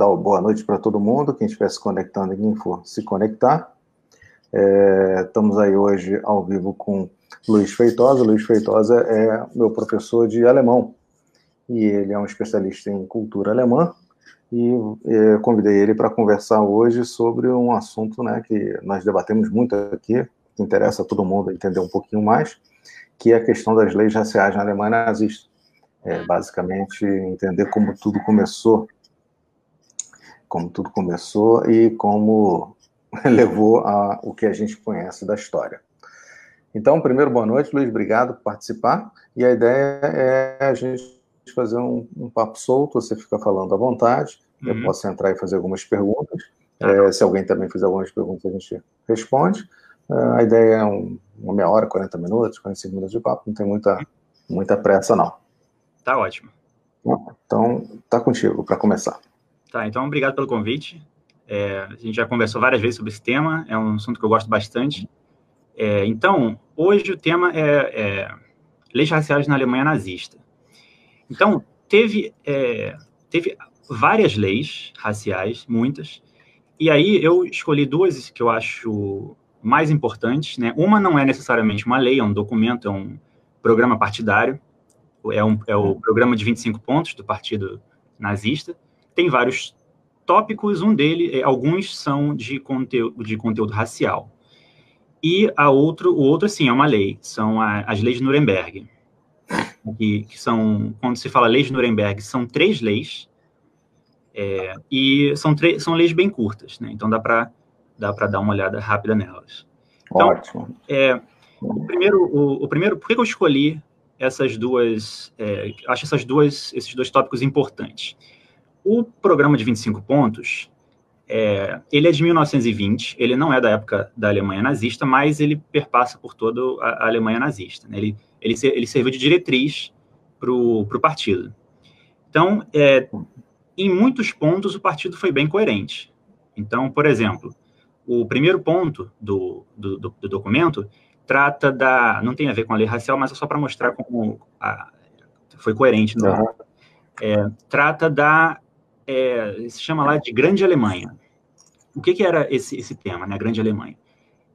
dar boa noite para todo mundo, quem estiver se conectando e quem for se conectar. É, estamos aí hoje ao vivo com Luiz Feitosa. Luiz Feitosa é meu professor de alemão e ele é um especialista em cultura alemã. E é, convidei ele para conversar hoje sobre um assunto né, que nós debatemos muito aqui, que interessa a todo mundo entender um pouquinho mais, que é a questão das leis raciais na Alemanha nazista. É, basicamente, entender como tudo começou, como tudo começou e como levou a o que a gente conhece da história. Então, primeiro, boa noite, Luiz, obrigado por participar. E a ideia é a gente fazer um, um papo solto, você fica falando à vontade, uhum. eu posso entrar e fazer algumas perguntas. Tá. É, se alguém também fizer algumas perguntas, a gente responde. É, a ideia é um, uma meia hora, 40 minutos, 45 minutos de papo, não tem muita, muita pressa, não. Tá ótimo. Então, tá contigo para começar. Tá, então obrigado pelo convite. É, a gente já conversou várias vezes sobre esse tema, é um assunto que eu gosto bastante. É, então, hoje o tema é, é, leis raciais na Alemanha nazista. Então, teve, é, teve várias leis raciais, muitas, e aí eu escolhi duas que eu acho mais importantes. Né? Uma não é necessariamente uma lei, é um documento, é um programa partidário, é, um, é o programa de 25 pontos do Partido Nazista. Tem vários tópicos, um deles, é, alguns são de conteúdo, de conteúdo racial. E a outro, o outro, sim, é uma lei, são a, as leis de Nuremberg. Que, que, são, quando se fala leis de Nuremberg, são três leis, é, e são, são leis bem curtas, né? Então dá para dá dar uma olhada rápida nelas. Então, Ótimo. É, o primeiro, o, o, primeiro, por que eu escolhi essas duas, é, acho essas duas, esses dois tópicos importantes? O programa de 25 pontos, é, ele é de 1920, ele não é da época da Alemanha nazista, mas ele perpassa por toda a, Alemanha nazista. Né? Ele, ele, ele serviu de diretriz para o partido. Então, é, em muitos pontos, o partido foi bem coerente. Então, por exemplo, o primeiro ponto do, do, do, do documento trata da. Não tem a ver com a lei racial, mas é só para mostrar como a, foi coerente. No, uhum. é, trata da é, se chama lá de Grande Alemanha. O que, que era esse, esse tema, né, Grande Alemanha?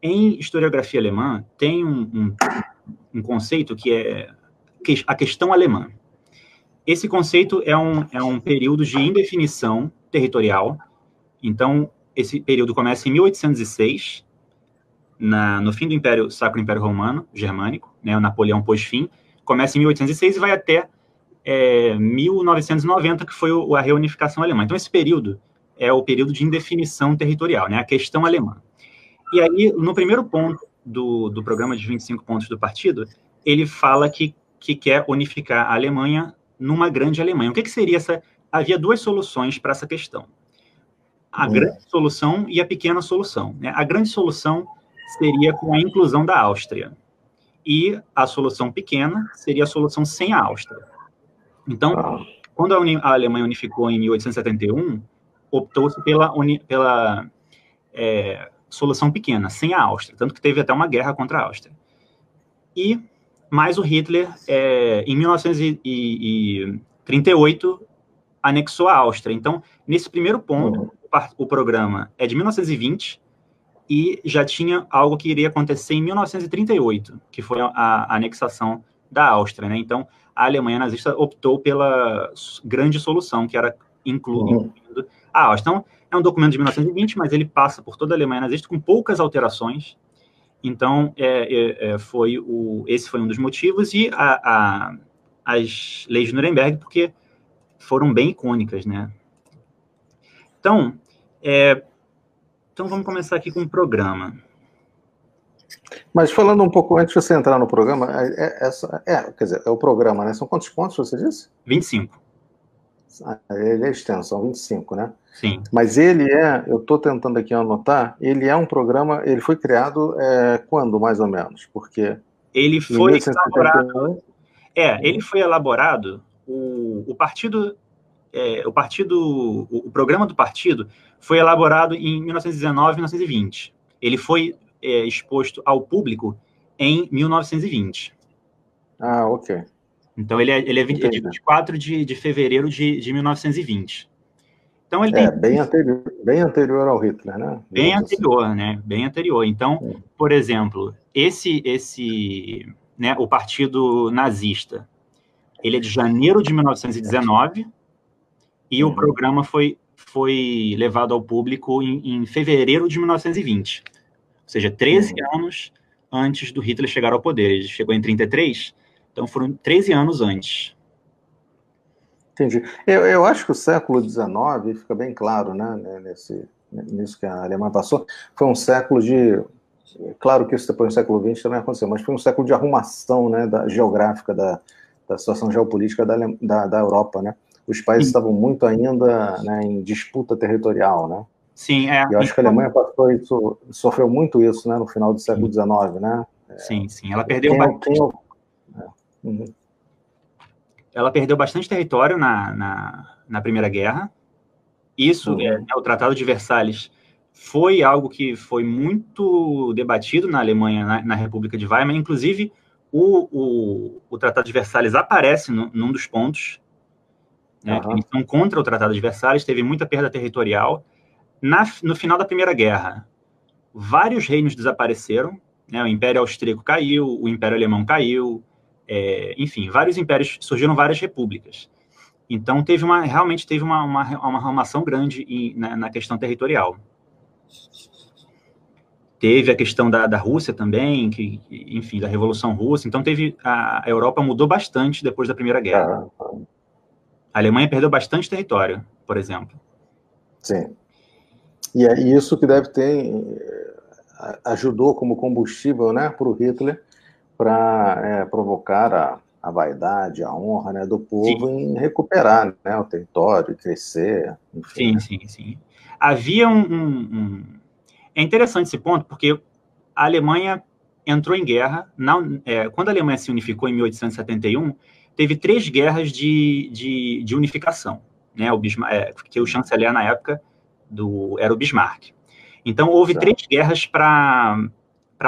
Em historiografia alemã, tem um, um, um conceito que é a questão alemã. Esse conceito é um, é um período de indefinição territorial. Então, esse período começa em 1806, na, no fim do Império Sacro Império Romano Germânico, né, o Napoleão pôs fim, começa em 1806 e vai até é, 1990, que foi o, a reunificação alemã. Então, esse período é o período de indefinição territorial, né, a questão alemã. E aí, no primeiro ponto do, do programa de 25 pontos do partido, ele fala que, que quer unificar a Alemanha numa grande Alemanha. O que, que seria essa? Havia duas soluções para essa questão. A grande solução e a pequena solução. Né? A grande solução seria com a inclusão da Áustria. E a solução pequena seria a solução sem a Áustria. Então, ah. quando a, a, Alemanha unificou em 1871, optou-se pela, pela é, solução pequena, sem a Áustria, tanto que teve até uma guerra contra a Áustria. E mais o Hitler, é, em 1938, anexou a Áustria. Então, nesse primeiro ponto, uhum. o programa é de 1920 e já tinha algo que iria acontecer em 1938, que foi a, a anexação da Áustria. Né? Então, a Alemanha nazista optou pela grande solução, que era incluindo uhum. a Áustria. Então, é um documento de 1920, mas ele passa por toda a Alemanha nazista com poucas alterações. Então, é, é, é, foi o, esse foi um dos motivos, e a, a, as leis de Nuremberg, porque foram bem icônicas, né? Então, é, então vamos começar aqui com o programa. Mas falando um pouco antes de você entrar no programa, é, é, essa, é, quer dizer, é o programa, né? São quantos pontos você disse? 25. Ah, ele é extenso, são 25, né? Sim. Mas ele é, eu estou tentando aqui anotar, ele é um programa, ele foi criado é, quando, mais ou menos? Porque. Ele foi elaborado. É, ele foi elaborado, o, o partido. É, o partido, o, o programa do partido foi elaborado em 1919 e 1920. Ele foi é, exposto ao público em 1920. Ah, ok. Então, ele é, ele é, 20, é de 24 de, de fevereiro de, de 1920. Então ele é, tem... bem anterior, bem anterior ao Hitler, né? Bem anterior, né? Bem anterior. Então, por exemplo, esse esse, né, o Partido Nazista, ele é de janeiro de 1919 e uhum. o programa foi foi levado ao público em, em fevereiro de 1920. Ou seja, 13 uhum. anos antes do Hitler chegar ao poder. Ele chegou em 33, então foram 13 anos antes. Entendi. Eu, eu acho que o século XIX, fica bem claro, né, né, nesse, nisso que a Alemanha passou, foi um século de. Claro que isso depois do século XX também aconteceu, mas foi um século de arrumação né, da, geográfica da, da situação geopolítica da, da, da Europa, né? Os países Sim. estavam muito ainda né, em disputa territorial, né? Sim, é. E eu acho que a Alemanha passou isso, sofreu muito isso, né, no final do século XIX, né? Sim, sim. Ela perdeu quem, bastante. Quem, é. Uhum ela perdeu bastante território na, na, na Primeira Guerra. Isso, uhum. é, o Tratado de Versalhes, foi algo que foi muito debatido na Alemanha, na, na República de Weimar. Inclusive, o, o, o, Tratado de Versalhes aparece no, num dos pontos. Né, uhum. São contra o Tratado de Versalhes, teve muita perda territorial. Na, no final da Primeira Guerra, vários reinos desapareceram. Né, o Império Austríaco caiu, o Império Alemão caiu, é, enfim, vários impérios, surgiram várias repúblicas. Então, teve uma, realmente teve uma, uma, uma arrumação grande em, na, na, questão territorial. Teve a questão da, da Rússia também, que, enfim, da Revolução Russa. Então, teve a, a Europa mudou bastante depois da Primeira Guerra. A Alemanha perdeu bastante território, por exemplo. Sim. E é isso que deve ter eh, ajudou como combustível, né, para o Hitler para é, provocar a, a vaidade, a honra né, do povo sim. em recuperar né, o território, crescer. Enfim. Sim, sim, sim. Havia um, um, um, É interessante esse ponto, porque a Alemanha entrou em guerra. Na, é, quando a Alemanha se unificou em 1871, teve três guerras de, de, de unificação, né, o Bismarck, é, que o chanceler na época do, era o Bismarck. Então, houve tá. três guerras para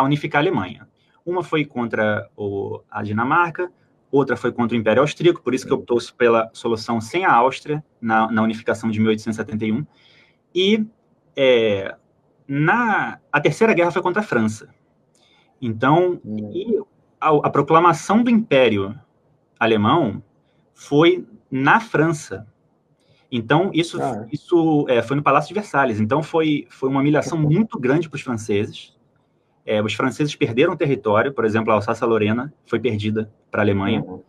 unificar a Alemanha. Uma foi contra o, a Dinamarca, outra foi contra o Império Austríaco, por isso que optou pela solução sem a Áustria, na, na unificação de 1871. E é, na, a Terceira Guerra foi contra a França. Então, hum. a, a, proclamação do Império Alemão foi na França. Então, isso, ah, é. isso é, foi no Palácio de Versalhes. Então, foi, foi uma humilhação muito grande para os franceses. É, os franceses perderam território, por exemplo, a Alsácia-Lorena foi perdida para a Alemanha. Uhum.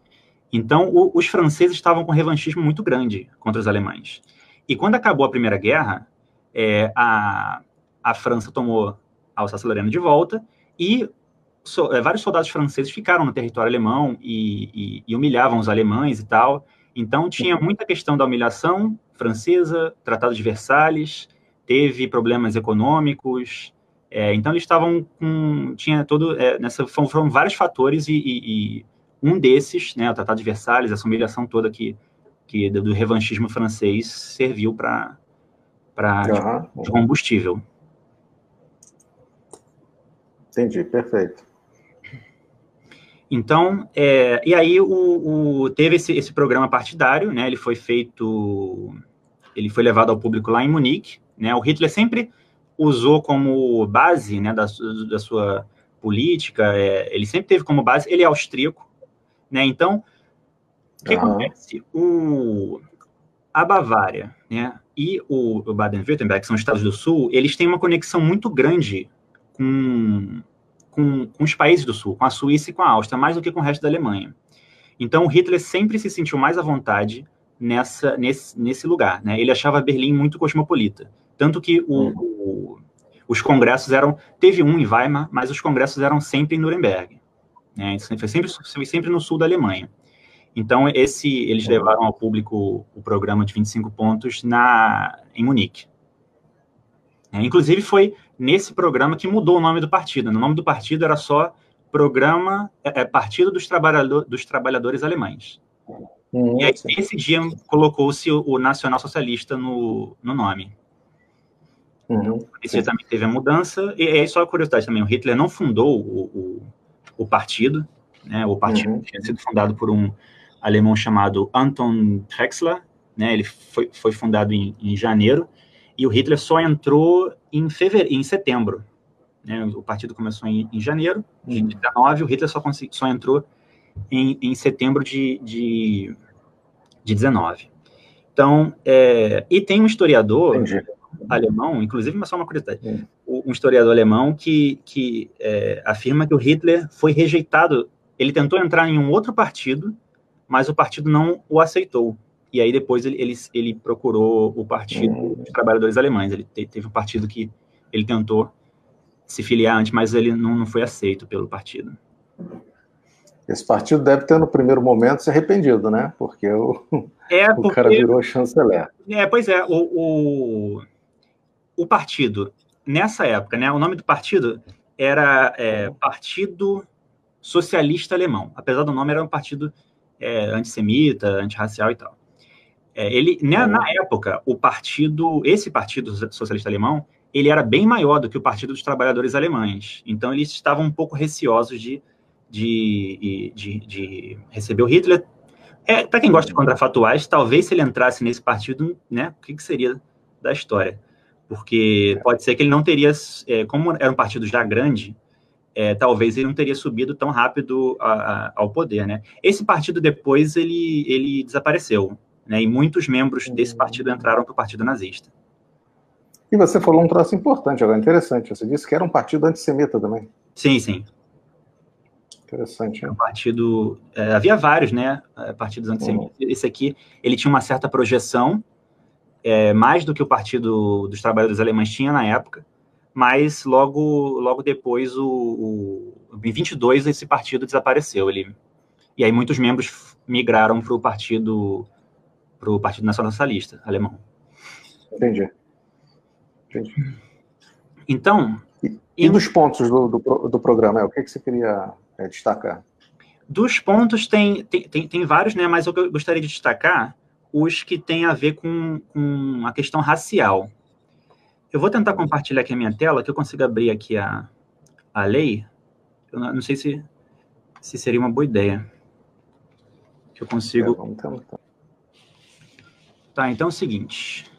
Então, o, os franceses estavam com um revanchismo muito grande contra os alemães. E quando acabou a Primeira Guerra, é, a, a França tomou a Alsácia-Lorena de volta e so, é, vários soldados franceses ficaram no território alemão e, e, e, humilhavam os alemães e tal. Então, tinha muita questão da humilhação francesa, Tratado de Versalhes, teve problemas econômicos, é, então eles estavam com. Tinha todo. É, nessa, foram, vários fatores, e, e, e, um desses, né, o Tratado de Versalhes, essa humilhação toda que, que do, do revanchismo francês serviu para uhum. de combustível. Entendi, perfeito. Então, é, e aí o, o, teve esse, esse programa partidário, né? Ele foi feito, ele foi levado ao público lá em Munique, né? O Hitler sempre usou como base né, da, da sua política, é, ele sempre teve como base, ele é austríaco, né? Então, o que acontece? O, a Bavária né, e o, o Baden-Württemberg, que são estados do sul, eles têm uma conexão muito grande com, com, com, os países do sul, com a Suíça e com a Áustria, mais do que com o resto da Alemanha. Então, Hitler sempre se sentiu mais à vontade nessa, nesse, nesse lugar. Né? Ele achava Berlim muito cosmopolita. Tanto que o, hum. o, os congressos eram. Teve um em Weimar, mas os congressos eram sempre em Nuremberg. Né? Foi, sempre, foi sempre no sul da Alemanha. Então, esse, eles hum. levaram ao público o programa de 25 pontos na, em Munique. É, inclusive, foi nesse programa que mudou o nome do partido. O nome do partido era só Programa é, é Partido dos, Trabalhador, dos Trabalhadores Alemães. Hum, e aí, esse dia colocou-se o, o Nacional Socialista no, no nome. Uhum, Esse também teve a mudança. E aí, só a curiosidade também: o Hitler não fundou o, o, o partido, né? O partido uhum. tinha sido fundado por um alemão chamado Anton Drexler, né? Ele foi, foi fundado em, em janeiro e o Hitler só entrou em fevereiro, em setembro. Né? O partido começou em, em janeiro de 19, o Hitler só, consegui, só entrou em, em setembro de, de, de 19. Então, é, e tem um historiador Entendi. alemão, inclusive, mas só uma curiosidade, um historiador alemão que, que é, afirma que o Hitler foi rejeitado, ele tentou entrar em um outro partido, mas o partido não o aceitou. E aí depois ele, ele, ele procurou o Partido dos Trabalhadores Alemães. Ele te, teve um partido que ele tentou se filiar antes, mas ele não, não foi aceito pelo partido. Esse partido deve ter, no primeiro momento, se arrependido, né? Porque o, é porque, o cara virou chanceler. É, pois é. O, o, o, partido, nessa época, né? O nome do partido era é, Partido Socialista Alemão. Apesar do nome, era um partido é, antissemita, antirracial e tal. É, ele, né, na época, o partido, esse Partido Socialista Alemão, ele era bem maior do que o Partido dos Trabalhadores Alemães. Então, eles estavam um pouco receosos de de, de, de receber o Hitler. É, para quem gosta de contrafatuais, talvez se ele entrasse nesse partido, né, o que, que seria da história? Porque pode ser que ele não teria, é, como era um partido já grande, é, talvez ele não teria subido tão rápido a, a, ao poder, né? Esse partido depois ele, ele desapareceu, né? E muitos membros desse partido entraram para o partido nazista. E você falou um troço importante, agora interessante. Você disse que era um partido antissemita também. Sim, sim. Interessante. Né? Um partido. É, havia vários, né? É, partidos antissemitas. Uhum. Esse aqui, ele tinha uma certa projeção, é, mais do que o Partido dos Trabalhadores Alemães tinha na época, mas logo, logo depois, o, o, em 22, esse partido desapareceu. Ele, e aí muitos membros migraram para o Partido para o Partido Nacional Socialista alemão. Entendi. Entendi. Então. E, e dos pontos do, do, do programa, é, o que, que você queria é, destacar? Dos pontos tem, tem, tem, tem, vários, né? Mas eu gostaria de destacar os que têm a ver com, com a questão racial. Eu vou tentar compartilhar aqui a minha tela, que eu consigo abrir aqui a, a lei. Eu não, não sei se, se seria uma boa ideia. Que eu consigo. É. Tá, então é o seguinte.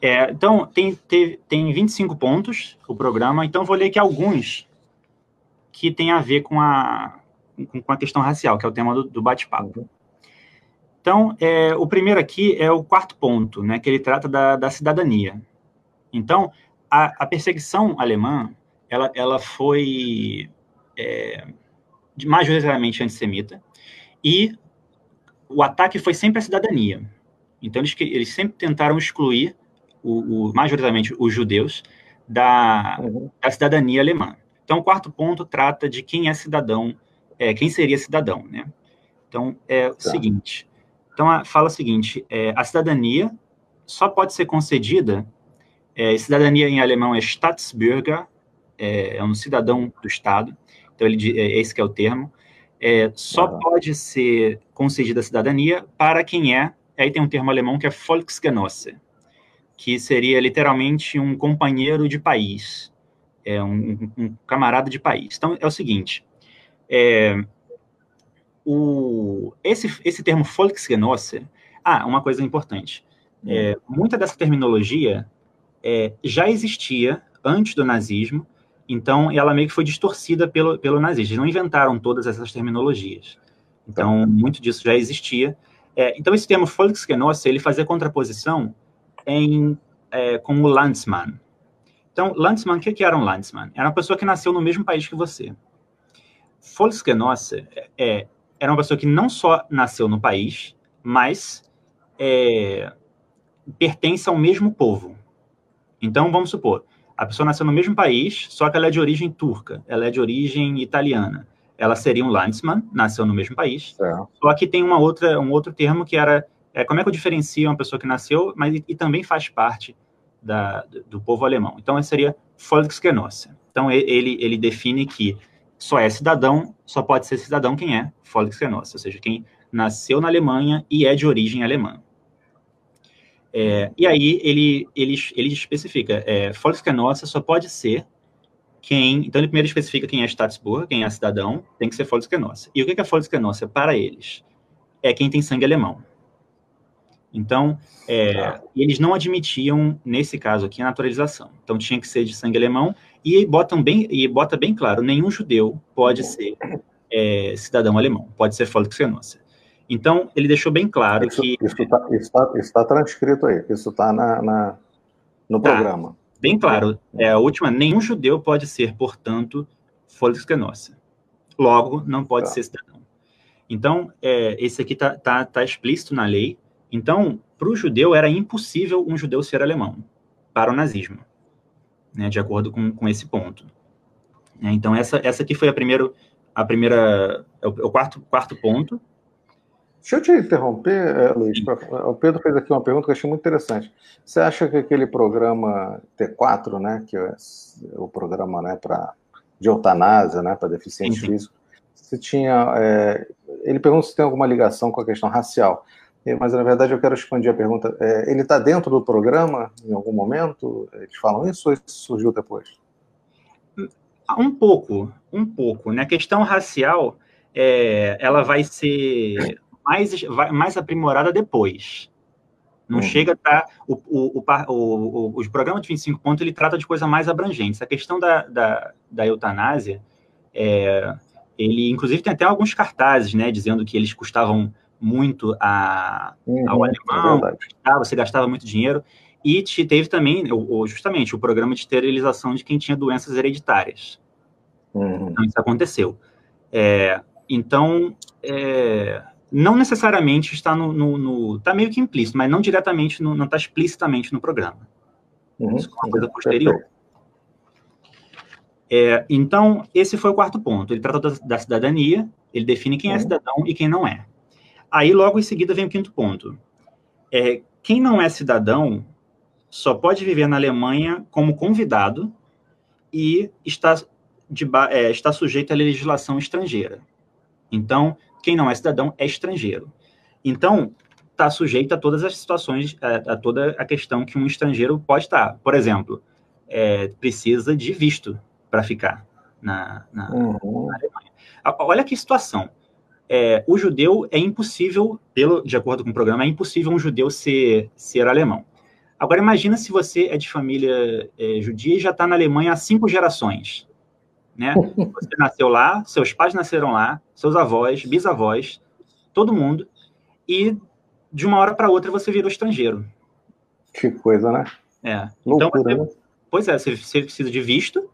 É, então, tem, tem, tem 25 pontos o programa, então vou ler aqui alguns que tem a ver com a, com a questão racial, que é o tema do, do bate-papo. Então, é, o primeiro aqui é o quarto ponto, né, que ele trata da, da cidadania. Então, a, a, perseguição alemã, ela, ela foi é, majoritariamente antissemita, e o ataque foi sempre à cidadania. Então, eles, eles sempre tentaram excluir, o, o majoritariamente, os judeus da, uhum. da cidadania alemã. Então, o quarto ponto trata de quem é cidadão, é, quem seria cidadão, né? Então, é o tá. seguinte. Então, a, fala o seguinte: é, a cidadania só pode ser concedida. É, cidadania em alemão é Staatsbürger, é, é, um cidadão do Estado. Então, ele, é, esse é o termo. É, só uhum. pode ser concedida a cidadania para quem é. Aí tem um termo alemão que é Volksgenosse, que seria literalmente um companheiro de país é um, um, camarada de país. Então, é o seguinte, é, o, esse, esse termo Volksgenosse, ah, uma coisa importante, é, muita dessa terminologia é, já existia antes do nazismo, então ela meio que foi distorcida pelo, pelo nazismo, eles não inventaram todas essas terminologias, então muito disso já existia. É, então esse termo Volksgenosse, ele fazia contraposição em, é, com o Landsmann, então, Landsmann, o que era um Landsmann? Era uma pessoa que nasceu no mesmo país que você. Volksgenosse é, era uma pessoa que não só nasceu no país, mas é, pertence ao mesmo povo. Então, vamos supor, a pessoa nasceu no mesmo país, só que ela é de origem turca, ela é de origem italiana. Ela seria um Landsmann, nasceu no mesmo país. É. Só que tem uma outra, um outro termo que era é, como é que eu diferencio uma pessoa que nasceu, mas e, e também faz parte da, do povo alemão. Então, esse seria Volksgenosse. Então, ele, ele define que só é cidadão, só pode ser cidadão quem é Volksgenosse, ou seja, quem nasceu na Alemanha e é de origem alemã. É, e aí ele, ele, ele especifica, é, Volksgenosse só pode ser quem... Então ele primeiro especifica quem é Staatsbürger, quem é cidadão, tem que ser Volksgenosse. E o que é Volksgenosse para eles? É quem tem sangue alemão. Então, é, ah. eles não admitiam, nesse caso aqui, a naturalização. Então, tinha que ser de sangue alemão, e botam bem, e bota bem claro, nenhum judeu pode ser é, cidadão alemão, pode ser Volksgenosse. Então, ele deixou bem claro isso, que... Isso está tá, tá transcrito aí, isso está na, na, no tá, programa. Bem claro, é a última, nenhum judeu pode ser, portanto, Volksgenosse. Logo, não pode tá. ser cidadão. Então, é, esse aqui está tá, tá explícito na lei. Então, para o judeu, era impossível um judeu ser alemão, para o nazismo, né, de acordo com, com esse ponto. É, então, essa, essa aqui foi a, primeira, a primeira, é o, é o quarto, quarto ponto. Deixa eu te interromper, é, Luiz. O Pedro fez aqui uma pergunta que eu achei muito interessante. Você acha que aquele programa T4, né, que é o programa né, pra, de eutanásia né, para deficientes físicos, se tinha. É, ele pergunta se tem alguma ligação com a questão racial. Mas, na verdade, eu quero expandir a pergunta. É, ele está dentro do programa em algum momento? Eles falam isso ou isso surgiu depois? Um pouco, um pouco. Na né? questão racial, é, ela vai ser mais, mais aprimorada depois. Não uhum. chega a estar. O, o, o, o, programa de 25 pontos ele trata de coisa mais abrangente. A questão da, da, da eutanásia, é, ele, inclusive, tem até alguns cartazes, né, dizendo que eles custavam muito a, uhum, ao alemão, é você gastava muito dinheiro, e te, teve também, o, justamente, o programa de esterilização de quem tinha doenças hereditárias. Uhum. Então, isso aconteceu. É, então, é, não necessariamente está no, no, no, Está meio que implícito, mas não diretamente, no, não está explicitamente no programa. Uhum. Isso é uma coisa posterior. É, então, esse foi o quarto ponto. Ele trata da, da cidadania, ele define quem é uhum. cidadão e quem não é. Aí, logo em seguida, vem o quinto ponto. É, quem não é cidadão só pode viver na Alemanha como convidado e está, de, é, está sujeito à legislação estrangeira. Então, quem não é cidadão é estrangeiro. Então, está sujeito a todas as situações, a, a, toda a questão que um estrangeiro pode estar. Por exemplo, é, precisa de visto para ficar na, na, uhum. na, Alemanha. Olha que situação. É, o judeu é impossível, pelo, de acordo com o programa, é impossível um judeu ser, ser alemão. Agora imagina se você é de família é, judia e já está na Alemanha há cinco gerações. Né? Você nasceu lá, seus pais nasceram lá, seus avós, bisavós, todo mundo, e de uma hora para outra você virou estrangeiro. Que coisa, né? É. Então, Loucura, então, você, né? pois é, você, você precisa de visto,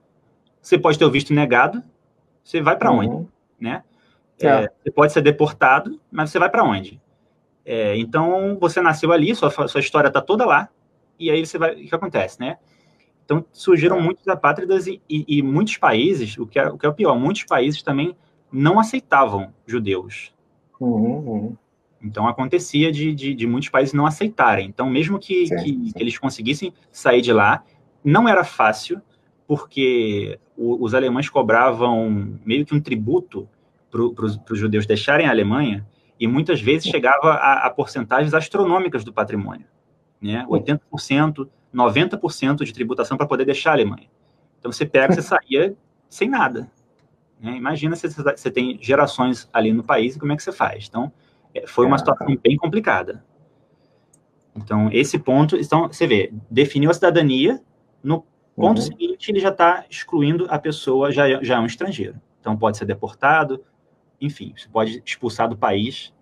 você pode ter o visto negado, você vai para uhum. onde? Né? É. É, você pode ser deportado, mas você vai para onde? É, então, você nasceu ali, sua, sua história está toda lá, e aí você vai. O que acontece, né? Então, surgiram é. muitos apátridas e, e, e, muitos países, o que, é, o que é o pior, muitos países também não aceitavam judeus. Uhum, uhum. Então, acontecia de, de, de, muitos países não aceitarem. Então, mesmo que, sim, que, sim. que, eles conseguissem sair de lá, não era fácil, porque o, os alemães cobravam meio que um tributo para os judeus deixarem a Alemanha, e muitas vezes chegava a, a porcentagens astronômicas do patrimônio, né? 80%, 90% de tributação para poder deixar a Alemanha. Então você pega, você saía sem nada. Né? Imagina se você tem gerações ali no país e como é que você faz. Então é, foi uma é. situação bem complicada. Então esse ponto, então você vê, definiu a cidadania no Ponto uhum. seguinte, ele já está excluindo a pessoa, já, já é um estrangeiro. Então, pode ser deportado, enfim, você pode expulsar do país.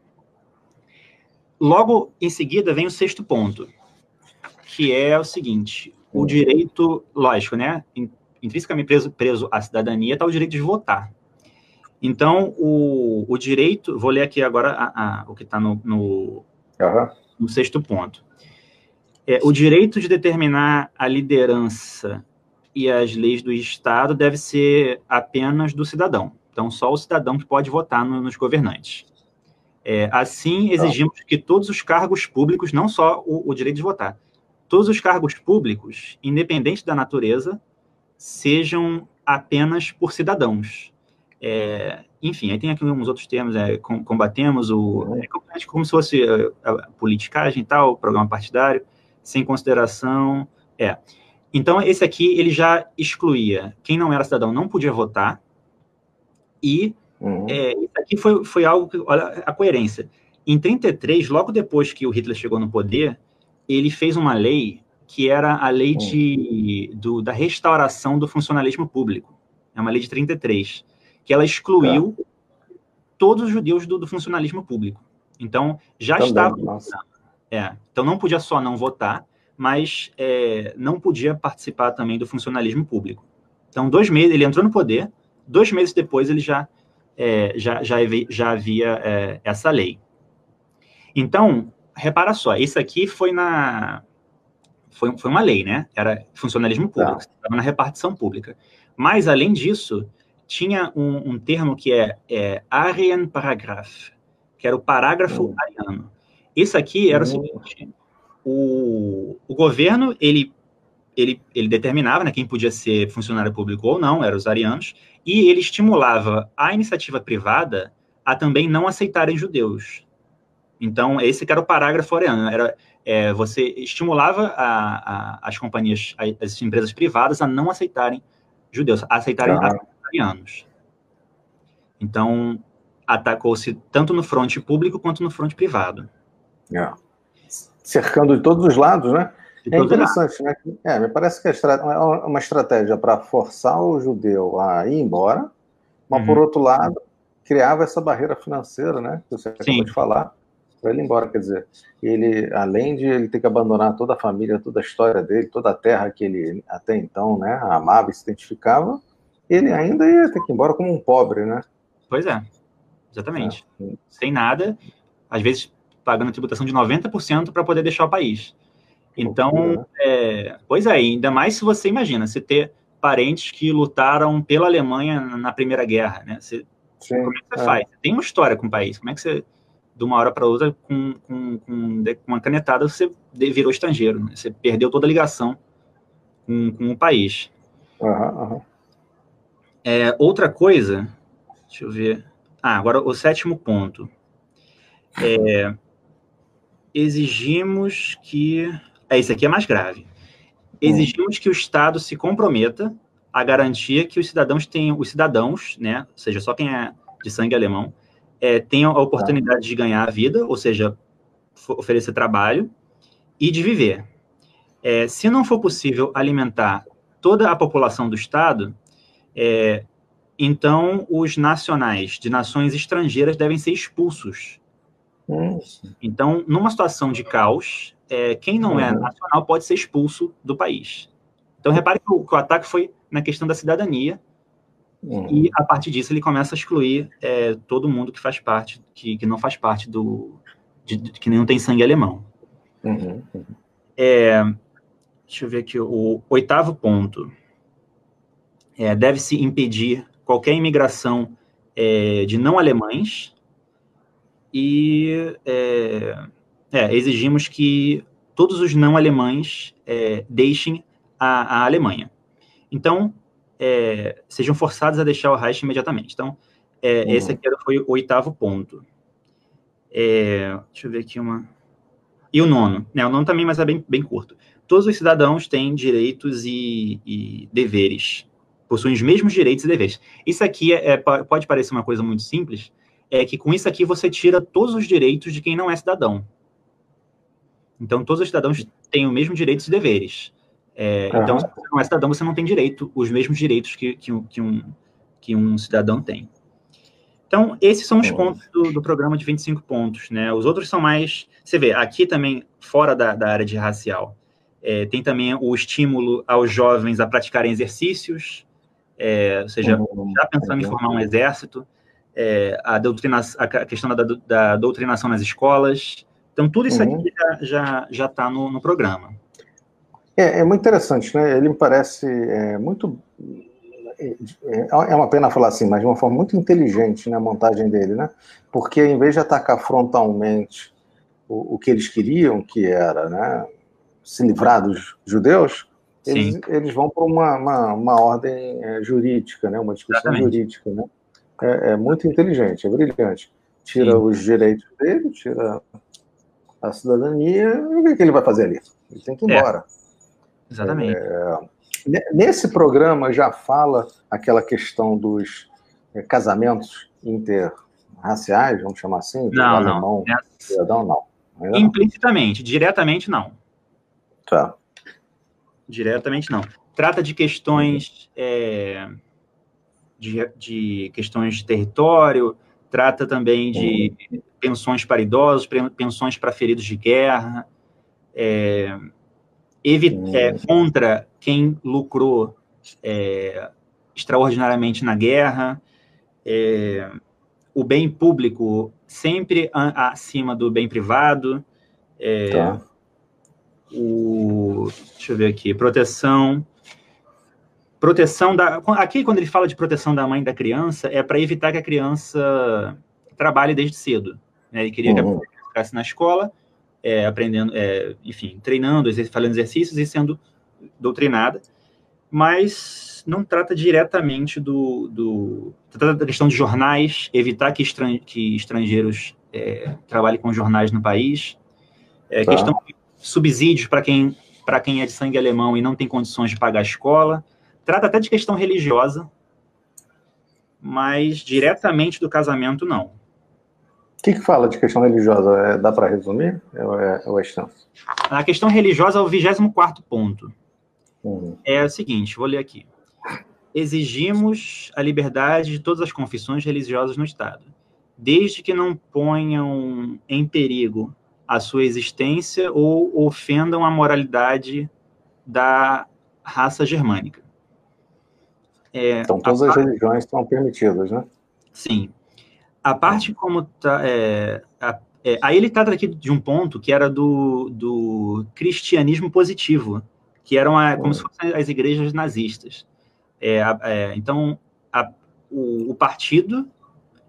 Logo em seguida, vem o sexto ponto, que é o seguinte: o direito, lógico, né? Intrinsecamente preso, preso à cidadania está o direito de votar. Então, o, o direito, vou ler aqui agora a, a, o que está no, no, uhum. no sexto ponto. É, o direito de determinar a liderança e as leis do Estado deve ser apenas do cidadão. Então, só o cidadão que pode votar no, nos governantes. É, assim, exigimos que todos os cargos públicos, não só o, o, direito de votar, todos os cargos públicos, independente da natureza, sejam apenas por cidadãos. É, enfim, aí tem aqui uns outros termos, é, combatemos o. É como se fosse a, a politicagem e tal, programa partidário sem consideração. É. Então, esse aqui, ele já excluía quem não era cidadão não podia votar. E uhum. é, isso aqui foi, foi algo que, olha a coerência. em 33, logo depois que o Hitler chegou no poder, ele fez uma lei que era a lei hum. de, do, da restauração do funcionalismo público. É uma lei de 33, que ela excluiu é. todos os judeus do, do, funcionalismo público. Então, já Também, estava... É, então, não podia só não votar, mas é, não podia participar também do funcionalismo público. Então, dois meses, ele entrou no poder, dois meses depois ele já, é, já, já, já havia é, essa lei. Então, repara só, isso aqui foi na foi, foi uma lei, né? Era funcionalismo público, tá. estava na repartição pública. Mas, além disso, tinha um, um termo que é, é Aryan Paragraph, que era o parágrafo hum. ariano. Isso aqui era hum. o seguinte, o, o governo, ele, ele, ele determinava né, quem podia ser funcionário público ou não, eram os arianos, e ele estimulava a iniciativa privada a também não aceitarem judeus. Então, esse que era o parágrafo ariano, era é, você estimulava a, a, as companhias, as empresas privadas a não aceitarem judeus, a aceitarem ah. arianos. Então, atacou-se tanto no fronte público quanto no fronte privado. É. Cercando de todos os lados, né? é interessante, né? É, me parece que é, uma estratégia para forçar o judeu a ir embora, mas, uhum. por outro lado, criava essa barreira financeira, né? Que você acabou de falar, para ele ir embora. Quer dizer, ele, além de ele ter que abandonar toda a família, toda a história dele, toda a terra que ele até então né, amava e se identificava, ele ainda ia ter que ir embora como um pobre, né? Pois é, exatamente. É. Sem nada, às vezes pagando tributação de 90% para poder deixar o país. Então, é, pois é, ainda mais se você imagina, você ter parentes que lutaram pela Alemanha na Primeira Guerra, né? Você, Sim, como é que você é. faz? Você tem uma história com o país, como é que você de uma hora para outra, com, com, com, uma canetada, você virou estrangeiro. Né? Você perdeu toda a ligação com, com o país. Uhum, uhum. É, outra coisa, deixa eu ver. Ah, agora o sétimo ponto. É, exigimos que. É, esse aqui é mais grave. Exigimos que o Estado se comprometa a garantir que os cidadãos tenham, os cidadãos, né, ou seja, só quem é de sangue alemão, é, tenham a oportunidade tá. de ganhar a vida, ou seja, oferecer trabalho e de viver. É, se não for possível alimentar toda a população do Estado, é, então os nacionais de nações estrangeiras devem ser expulsos. Então, numa situação de caos, é, quem não é uhum. nacional pode ser expulso do país. Então, repare que o, que o ataque foi na questão da cidadania, Uhum. E a partir disso ele começa a excluir é, todo mundo que faz parte, que, que não faz parte do. De, de, que não tem sangue alemão. Uhum. É, deixa eu ver aqui, o oitavo ponto. É, Deve-se impedir qualquer imigração é, de não alemães e é, é, exigimos que todos os não alemães deixem a, a Alemanha. Então, é, sejam forçados a deixar o Reich imediatamente. Então, é, uhum. esse aqui foi o oitavo ponto. É, deixa eu ver aqui uma. E o nono, né? O nono também, mas é bem, bem curto. Todos os cidadãos têm direitos e, e deveres, possuem os mesmos direitos e deveres. Isso aqui é, é, pode parecer uma coisa muito simples, é que com isso aqui você tira todos os direitos de quem não é cidadão. Então, todos os cidadãos têm os mesmos direitos e deveres. É, uhum. Então, se você não é cidadão, você não tem direito, os mesmos direitos que, que, que, um, que um cidadão tem. Então, esses são os pontos do, do, programa de 25 pontos, né? Os outros são mais... Você vê, aqui também, fora da, da área de racial, é, tem também o estímulo aos jovens a praticarem exercícios, é, ou seja, uhum. já pensando em formar um exército, é, a, doutrina, a questão da, da, doutrinação nas escolas. Então, tudo isso uhum. aqui já está já, já no, no programa. É, é, muito interessante, né? Ele me parece é, muito. É, é uma pena falar assim, mas de uma forma muito inteligente na né, montagem dele, né? Porque em vez de atacar frontalmente o, o que eles queriam, que era né, se livrar dos judeus, eles, eles vão para uma, uma, uma, ordem é, jurídica, né? Uma discussão Exatamente. jurídica, né? É, é, muito inteligente, é brilhante. Tira Sim. os direitos dele, tira a cidadania, e o que, que ele vai fazer ali? Ele tem que ir embora. Exatamente. É, nesse programa já fala aquela questão dos é, casamentos inter, raciais, vamos chamar assim? Não, alemão, não. não. Ainda Implicitamente, não. diretamente não. Tá. Diretamente não. Trata de questões é, de, de, questões de território, trata também de uhum. pensões para idosos, pensões para feridos de guerra, é, é, contra quem lucrou é, extraordinariamente na guerra, é, o bem público sempre acima do bem privado, é, tá. o, deixa eu ver aqui, proteção, proteção da, aqui quando ele fala de proteção da mãe e da criança, é para evitar que a criança trabalhe desde cedo, né? ele queria uhum. que a uhum. criança ficasse na escola, é, aprendendo, é, enfim, treinando, fazendo exercícios e sendo doutrinada, mas não trata diretamente do, do trata da questão de jornais, evitar que, estran, que estrangeiros é, trabalhem com jornais no país, é, tá. questão de subsídios para quem para quem é de sangue alemão e não tem condições de pagar a escola, trata até de questão religiosa, mas diretamente do casamento não. O que, que fala de questão religiosa? É, dá para resumir? É, ou é extenso? A questão religiosa é o 24 ponto. Uhum. É o seguinte, vou ler aqui. Exigimos a liberdade de todas as confissões religiosas no Estado, desde que não ponham em perigo a sua existência ou ofendam a moralidade da raça germânica. É, então, todas as parte... religiões estão permitidas, né? Sim. A parte como tá, é, a, é, aí ele trata aqui de um ponto que era do, do cristianismo positivo, que eram a, como se fossem as igrejas nazistas. É, é, então, a, o, o, partido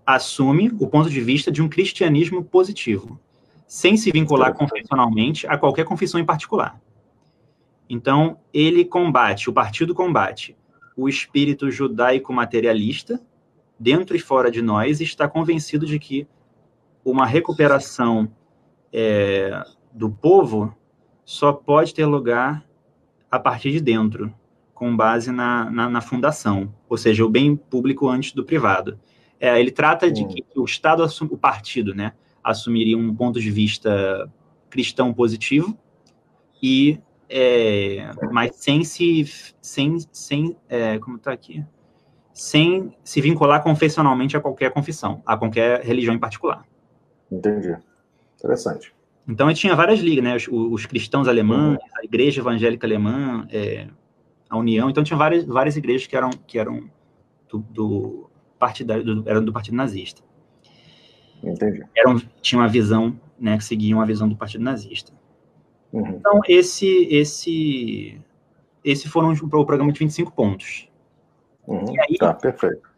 assume o ponto de vista de um cristianismo positivo, sem se vincular confessionalmente a qualquer confissão em particular. Então, ele combate, o partido combate o espírito judaico materialista, dentro e fora de nós, e está convencido de que uma recuperação é, do povo só pode ter lugar a partir de dentro, com base na, na, na fundação, ou seja, o bem público antes do privado. É, ele trata de que o Estado, o partido, né, assumiria um ponto de vista cristão positivo e é, mas sem se sem, sem é, como está aqui sem se vincular confessionalmente a qualquer confissão a qualquer religião em particular entendi interessante então, tinha várias ligas, né? Os, os cristãos alemães, a Igreja Evangélica Alemã, é, a União. Então, tinha várias, várias igrejas que eram, que eram do, do, partidário, do, eram do Partido Nazista. Entendi. Eram, tinha uma visão, né? Que seguiam a visão do Partido Nazista. Uhum. Então, esse, esse, esse foram o programa de 25 pontos. Uhum. E aí, tá, perfeito.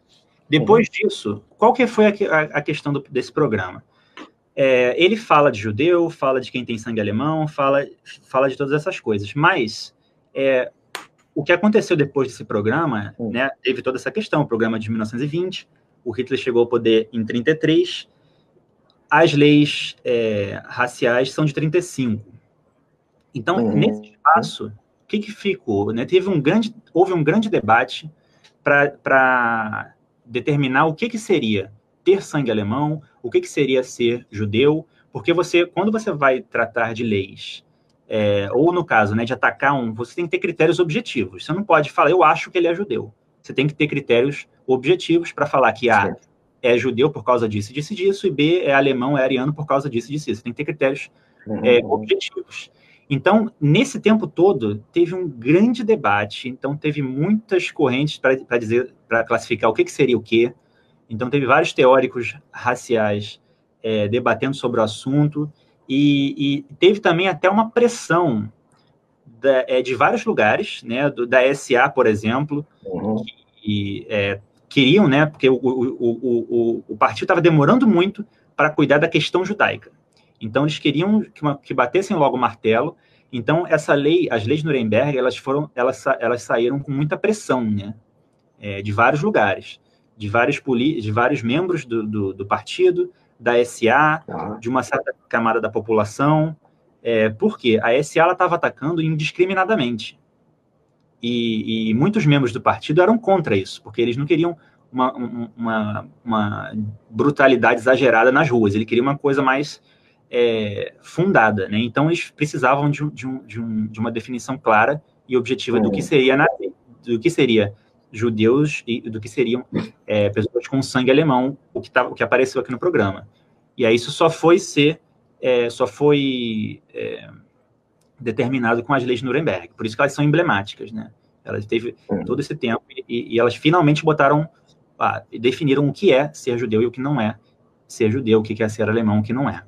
Depois uhum. disso, qual que foi a, a questão do, desse programa? É, ele fala de judeu, fala de quem tem sangue alemão, fala, fala de todas essas coisas. Mas é, o que aconteceu depois desse programa, hum. né, teve toda essa questão, o programa de 1920, o Hitler chegou ao poder em 33, as leis é, raciais são de 35. Então, uhum. nesse espaço, o que, que ficou? Né? Teve um grande, houve um grande debate para determinar o que, que seria ter sangue alemão, o que, que seria ser judeu, porque você, quando você vai tratar de leis, é, ou no caso, né, de atacar um, você tem que ter critérios objetivos. Você não pode falar, eu acho que ele é judeu. Você tem que ter critérios objetivos para falar que A é judeu por causa disso e disso e disso, e B é alemão, é ariano por causa disso e disso. Você tem que ter critérios uhum. é, objetivos. Então, nesse tempo todo, teve um grande debate. Então, teve muitas correntes para dizer, para classificar o que, que seria o quê. Então, teve vários teóricos raciais é, debatendo sobre o assunto, e, e, teve também até uma pressão da, é, de vários lugares, né, do, da SA, por exemplo, uhum. que é, queriam, né, porque o, o, o, o partido estava demorando muito para cuidar da questão judaica. Então, eles queriam que, uma, que batessem logo o martelo. Então, essa lei, as leis de Nuremberg, elas foram, elas, elas saíram com muita pressão, né, é, de vários lugares de vários, de vários membros do, do, do partido, da SA, ah. de uma certa camada da população. É, porque a SA estava atacando indiscriminadamente. E, e, muitos membros do partido eram contra isso, porque eles não queriam uma, uma, uma brutalidade exagerada nas ruas. Ele queria uma coisa mais é, fundada, né? Então eles precisavam de, de, um, de, um, de uma definição clara e objetiva uhum. do que seria do que seria judeus e do que seriam é, pessoas com sangue alemão, o que, tá, o que apareceu aqui no programa. E aí isso só foi ser, é, só foi é, determinado com as leis de Nuremberg. Por isso que elas são emblemáticas, né? Elas teve uhum. todo esse tempo e, e elas finalmente botaram, ah, definiram o que é ser judeu e o que não é ser judeu, o que é ser alemão, o que não é.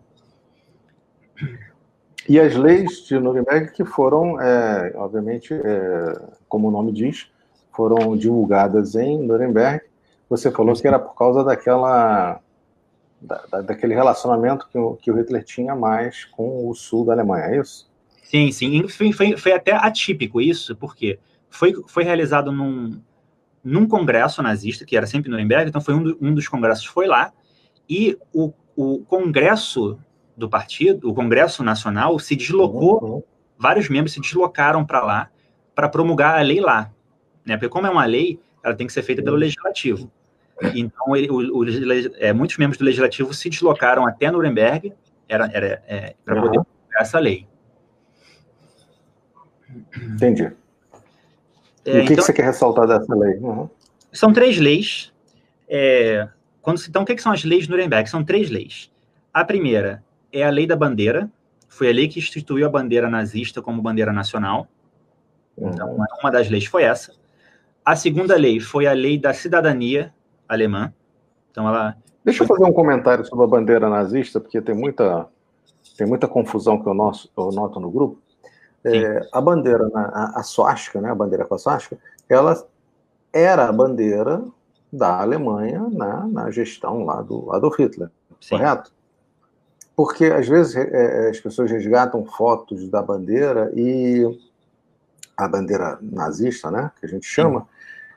E as leis de Nuremberg que foram, é, obviamente, é, como o nome diz, foram divulgadas em Nuremberg. Você falou que era por causa daquela da, daquele relacionamento que o, que o Hitler tinha mais com o sul da Alemanha, é isso? Sim, sim. Foi, foi, foi até atípico isso, porque foi, foi realizado num, num congresso nazista, que era sempre em Nuremberg, então foi um, do, um dos congressos foi lá, e o, o congresso do partido, o Congresso Nacional, se deslocou, uhum. vários membros se deslocaram para lá para promulgar a lei lá. Né? Porque, como é uma lei, ela tem que ser feita pelo legislativo. Então, ele, o, o, é, muitos membros do legislativo se deslocaram até Nuremberg era, era, é, para uhum. poder promulgar essa lei. Entendi. É, e o que, então, que, você quer ressaltar dessa lei? Uhum. São três leis. É, quando, então, o que, que são as leis de Nuremberg? São três leis. A primeira é a lei da bandeira. Foi a lei que instituiu a bandeira nazista como bandeira nacional. Então, uhum. uma das leis foi essa. A segunda lei foi a lei da cidadania alemã. Então, ela. Deixa eu fazer um comentário sobre a bandeira nazista, porque tem muita, tem muita confusão que eu, noto, eu noto no grupo. É, a bandeira, a, a swastika, né, a bandeira com a swastika, ela era a bandeira da Alemanha na, na gestão lá do Adolf Hitler, Sim. correto? Porque às vezes é, é, as pessoas resgatam fotos da bandeira e a bandeira nazista, né, que a gente chama,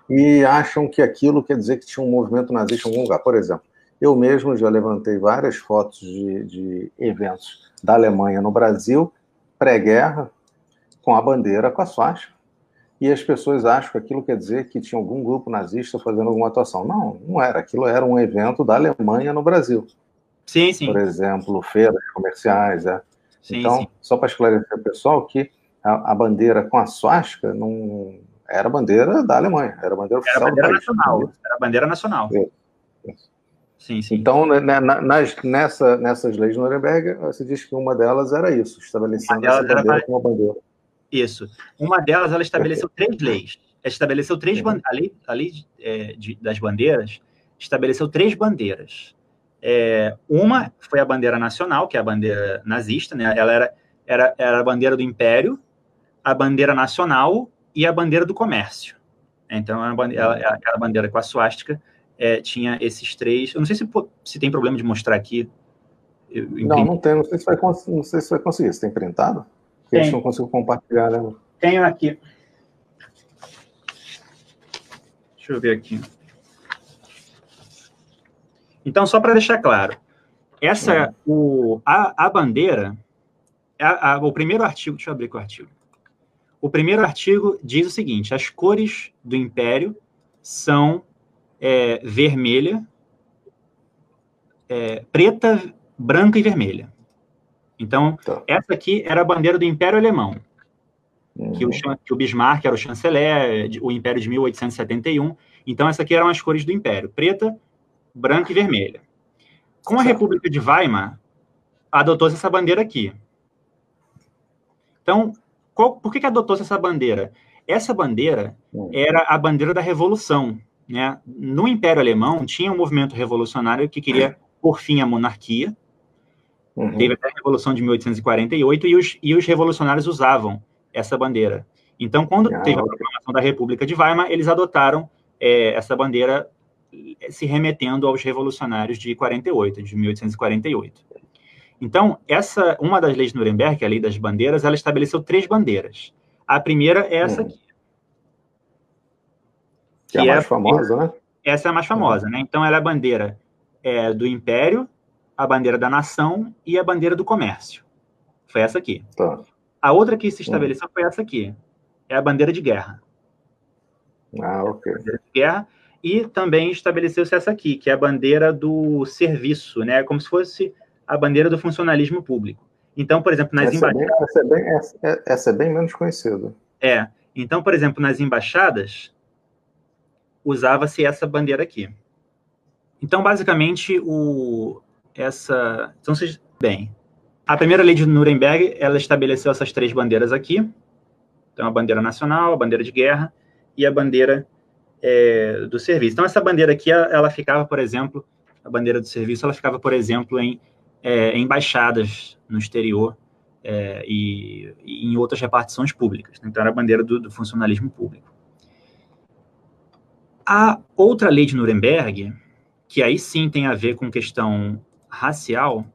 e acham que aquilo quer dizer que tinha um movimento nazista em algum lugar. Por exemplo, eu mesmo já levantei várias fotos de, de eventos da Alemanha no Brasil, pré-guerra, com a bandeira, com a faixa, e as pessoas acham que aquilo quer dizer que tinha algum grupo nazista fazendo alguma atuação. Não, não era. Aquilo era um evento da Alemanha no Brasil. Sim, sim. Por exemplo, feiras comerciais. É. Sim, então, sim. só para esclarecer o pessoal que a, a, bandeira com a suástica não era a bandeira da Alemanha, era a bandeira oficial era a bandeira nacional. Era a bandeira nacional. É. Sim, sim. Então, né, né, nas, nessa, nessas leis de Nuremberg, você diz que uma delas era isso, estabelecendo essa bandeira como uma bandeira. Isso. Uma delas, ela estabeleceu três leis. Ela estabeleceu três uhum. a lei, a lei é, de, das bandeiras estabeleceu três bandeiras. É, uma foi a bandeira nacional, que é a bandeira nazista, né? Ela era, era, era a bandeira do império, a bandeira nacional e a bandeira do comércio. Então, a bandeira, aquela bandeira com a suástica é, tinha esses três. Eu não sei se, se tem problema de mostrar aqui. Não, não tem. Não sei, se vai, não sei se vai conseguir. Você tem printado? Porque Tem. eu não consigo compartilhar, né? Tenho aqui. Deixa eu ver aqui. Então, só para deixar claro, essa, o, a, a bandeira, a, a, o primeiro artigo, deixa eu abrir aqui o artigo. O primeiro artigo diz o seguinte: as cores do império são é, vermelha, é, preta, branca e vermelha. Então, tá. essa aqui era a bandeira do Império Alemão, uhum. que, o, uhum. que o Bismarck era o chanceler, o Império de 1871. Então, essa aqui eram as cores do Império, preta, branca e vermelha. Com a República de Weimar, adotou-se essa bandeira aqui. Então, qual, por que, que adotou-se essa bandeira? Essa bandeira uhum. era a bandeira da Revolução. Né? No Império Alemão, tinha um movimento revolucionário que queria por fim a monarquia, Uhum. Teve até a Revolução de 1848 e os, e os revolucionários usavam essa bandeira. Então, quando ah, teve a proclamação da República de Weimar, eles adotaram é, essa bandeira se remetendo aos revolucionários de 48, de 1848. Então, essa uma das leis de Nuremberg, é a lei das bandeiras, ela estabeleceu três bandeiras. A primeira é essa uhum. aqui. Que, é a mais é, famosa, né? Essa é a mais famosa, né? Então, ela é a bandeira é, do Império, a bandeira da nação e a bandeira do comércio. Foi essa aqui. Tá. A outra que se estabeleceu hum. foi essa aqui. É a bandeira de guerra. Ah, ok. Bandeira de guerra. E também estabeleceu-se essa aqui, que é a bandeira do serviço, né? Como se fosse a bandeira do funcionalismo público. Então, por exemplo, nas essa embaixadas. É bem, essa, é bem, essa, essa é bem menos conhecida. É. Então, por exemplo, nas embaixadas, usava-se essa bandeira aqui. Então, basicamente, o, essa. Então, vocês. Bem, a primeira lei de Nuremberg, ela estabeleceu essas três bandeiras aqui. Então, a bandeira nacional, a bandeira de guerra e a bandeira é, do serviço. Então, essa bandeira aqui, ela ficava, por exemplo, a bandeira do serviço, ela ficava, por exemplo, em, é, embaixadas no exterior é, e, e, em outras repartições públicas. Então, era a bandeira do, do funcionalismo público. A outra lei de Nuremberg, que aí sim tem a ver com questão racial,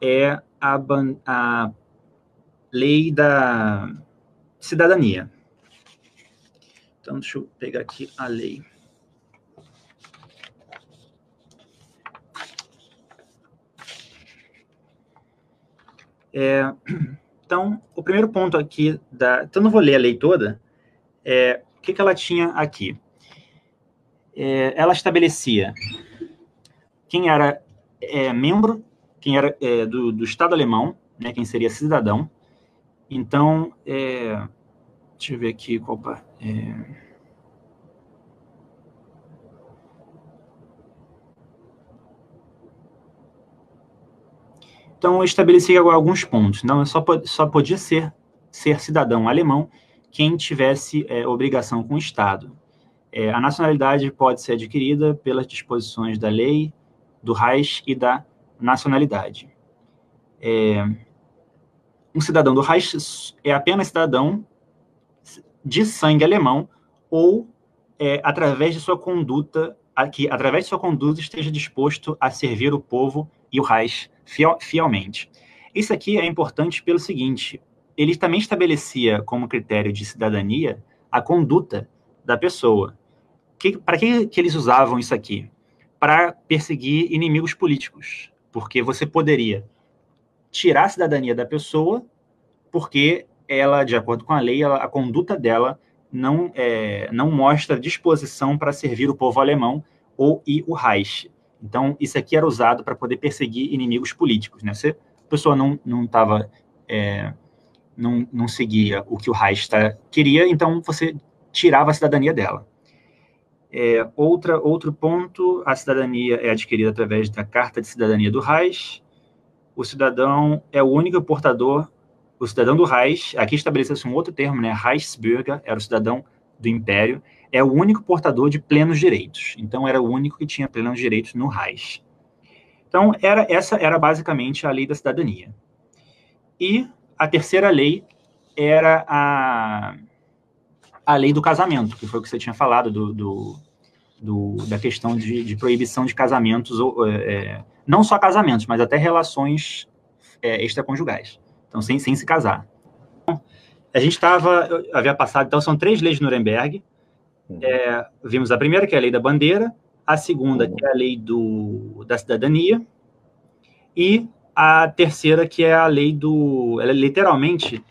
é a, a lei da cidadania. Então, deixa eu pegar aqui a lei. É, então, o primeiro ponto aqui da. Então, não vou ler a lei toda. É, o que, que ela tinha aqui? É, ela estabelecia quem era é, membro, quem era é, do, do, Estado alemão, né, quem seria cidadão. Então, é, deixa eu ver aqui qual. É, Então, eu estabeleci alguns pontos. Não, só, só podia ser, ser cidadão alemão quem tivesse é, obrigação com o Estado. É, a nacionalidade pode ser adquirida pelas disposições da lei, do Reich e da nacionalidade. É, um cidadão do Reich é apenas cidadão de sangue alemão ou é, através de sua conduta, que através de sua conduta esteja disposto a servir o povo e o Reich fiel, fielmente. Isso aqui é importante pelo seguinte: ele também estabelecia como critério de cidadania a conduta da pessoa. Para que, que eles usavam isso aqui? Para perseguir inimigos políticos. Porque você poderia tirar a cidadania da pessoa, porque ela, de acordo com a lei, ela, a conduta dela não, é, não mostra disposição para servir o povo alemão ou e o Reich. Então, isso aqui era usado para poder perseguir inimigos políticos. Né? Se a pessoa não estava. É, não, não seguia o que o Reich queria, então você tirava a cidadania dela. É, outra, outro ponto, a cidadania é adquirida através da Carta de Cidadania do Reich. O cidadão é o único portador, o cidadão do Reich, aqui estabeleceu-se um outro termo, né? Reichsbürger, era o cidadão do Império, é o único portador de plenos direitos. Então, era o único que tinha plenos direitos no Reich. Então, era, essa era basicamente a lei da cidadania. E a terceira lei era a, a lei do casamento, que foi o que você tinha falado, do, do, do da questão de, de, proibição de casamentos, ou, é, é, não só casamentos, mas até relações é, extraconjugais. Então, sem, sem se casar. A gente estava, havia passado, então são três leis de Nuremberg, Uhum. É, vimos a primeira, que é a lei da bandeira, a segunda, que é a lei do, da cidadania, e a terceira, que é a lei do. Ela, literalmente,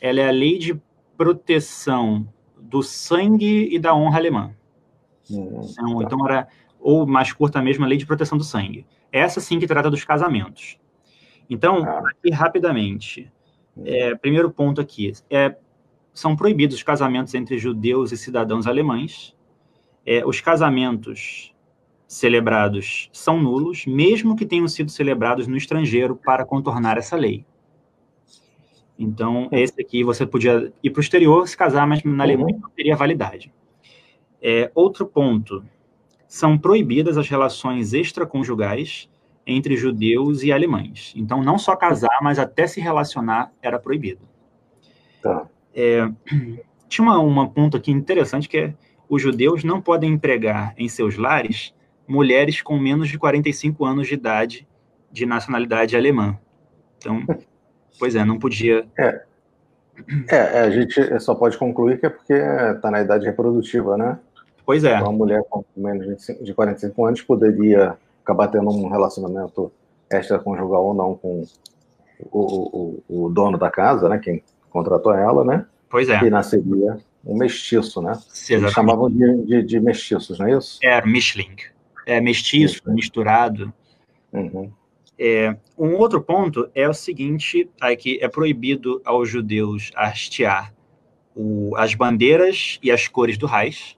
ela é a lei de proteção do sangue e da honra alemã. Uhum. Então, então, era, ou mais curta mesmo, a lei de proteção do sangue. Essa sim que trata dos casamentos. Então, ah. aqui rapidamente. É, primeiro ponto aqui. É, são proibidos os casamentos entre judeus e cidadãos alemães. É, os casamentos celebrados são nulos, mesmo que tenham sido celebrados no estrangeiro para contornar essa lei. Então, esse aqui você podia ir para o exterior se casar, mas na Alemanha não teria validade. É, outro ponto: são proibidas as relações extraconjugais entre judeus e alemães. Então, não só casar, mas até se relacionar era proibido. Tá. É, tinha uma, uma ponto aqui interessante que é os judeus não podem empregar em seus lares mulheres com menos de 45 anos de idade de nacionalidade alemã. Então, pois é, não podia. É, é, é a gente só pode concluir que é porque está na idade reprodutiva, né? Pois é. Então, uma mulher com menos de 45 anos poderia acabar tendo um relacionamento extraconjugal ou não com o, o, o dono da casa, né? Quem contratou ela, né? Pois é. E nasceria um mestiço, né? Sim, Eles chamavam de, de, de, mestiços, não é isso? É, Mischling. É mestiço, misturado. Uhum. É, um outro ponto é o seguinte, aqui é proibido aos judeus hastear o, as bandeiras e as cores do Reich.